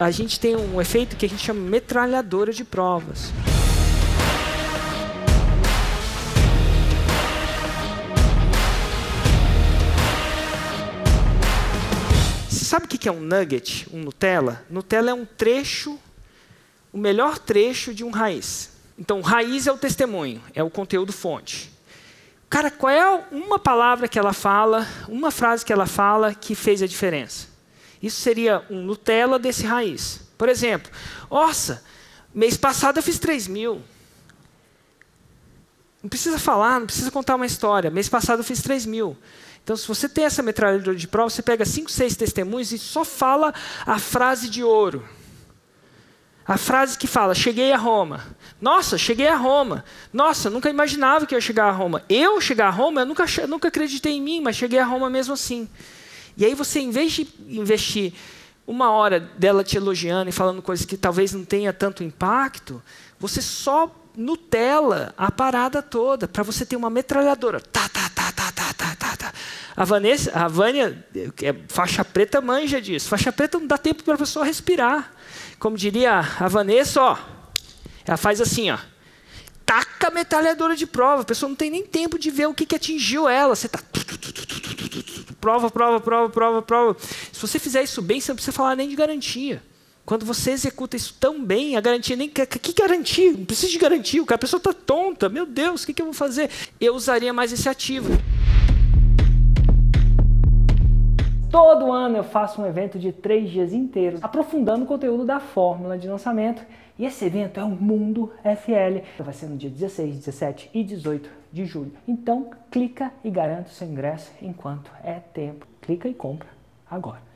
A gente tem um efeito que a gente chama metralhadora de provas. Você sabe o que é um nugget, um Nutella? Nutella é um trecho, o melhor trecho de um raiz. Então, raiz é o testemunho, é o conteúdo fonte. Cara, qual é uma palavra que ela fala, uma frase que ela fala que fez a diferença? Isso seria um Nutella desse raiz. Por exemplo, nossa, mês passado eu fiz 3 mil. Não precisa falar, não precisa contar uma história. Mês passado eu fiz 3 mil. Então, se você tem essa metralhadora de prova, você pega cinco, seis testemunhos e só fala a frase de ouro. A frase que fala, cheguei a Roma. Nossa, cheguei a Roma. Nossa, nunca imaginava que eu ia chegar a Roma. Eu chegar a Roma, eu nunca, nunca acreditei em mim, mas cheguei a Roma mesmo assim. E aí você, em vez de investir uma hora dela te elogiando e falando coisas que talvez não tenha tanto impacto, você só Nutella a parada toda, para você ter uma metralhadora. Tá, tá, tá, tá, tá, tá, tá, tá. A Vanessa, a Vânia, é faixa preta manja disso. Faixa preta não dá tempo para a pessoa respirar. Como diria a Vanessa, ó, ela faz assim, ó. Taca a metralhadora de prova. A pessoa não tem nem tempo de ver o que, que atingiu ela. Você tá prova, prova, prova, prova, prova. Se você fizer isso bem, você não precisa falar nem de garantia. Quando você executa isso tão bem, a garantia nem. Que, garantia? Não precisa de garantia. A pessoa está tonta. Meu Deus, o que, que eu vou fazer? Eu usaria mais esse ativo. Todo ano eu faço um evento de três dias inteiros, aprofundando o conteúdo da fórmula de lançamento. E esse evento é o Mundo FL. Vai ser no dia 16, 17 e 18 de julho. Então, clica e garanta o seu ingresso enquanto é tempo. Clica e compra agora.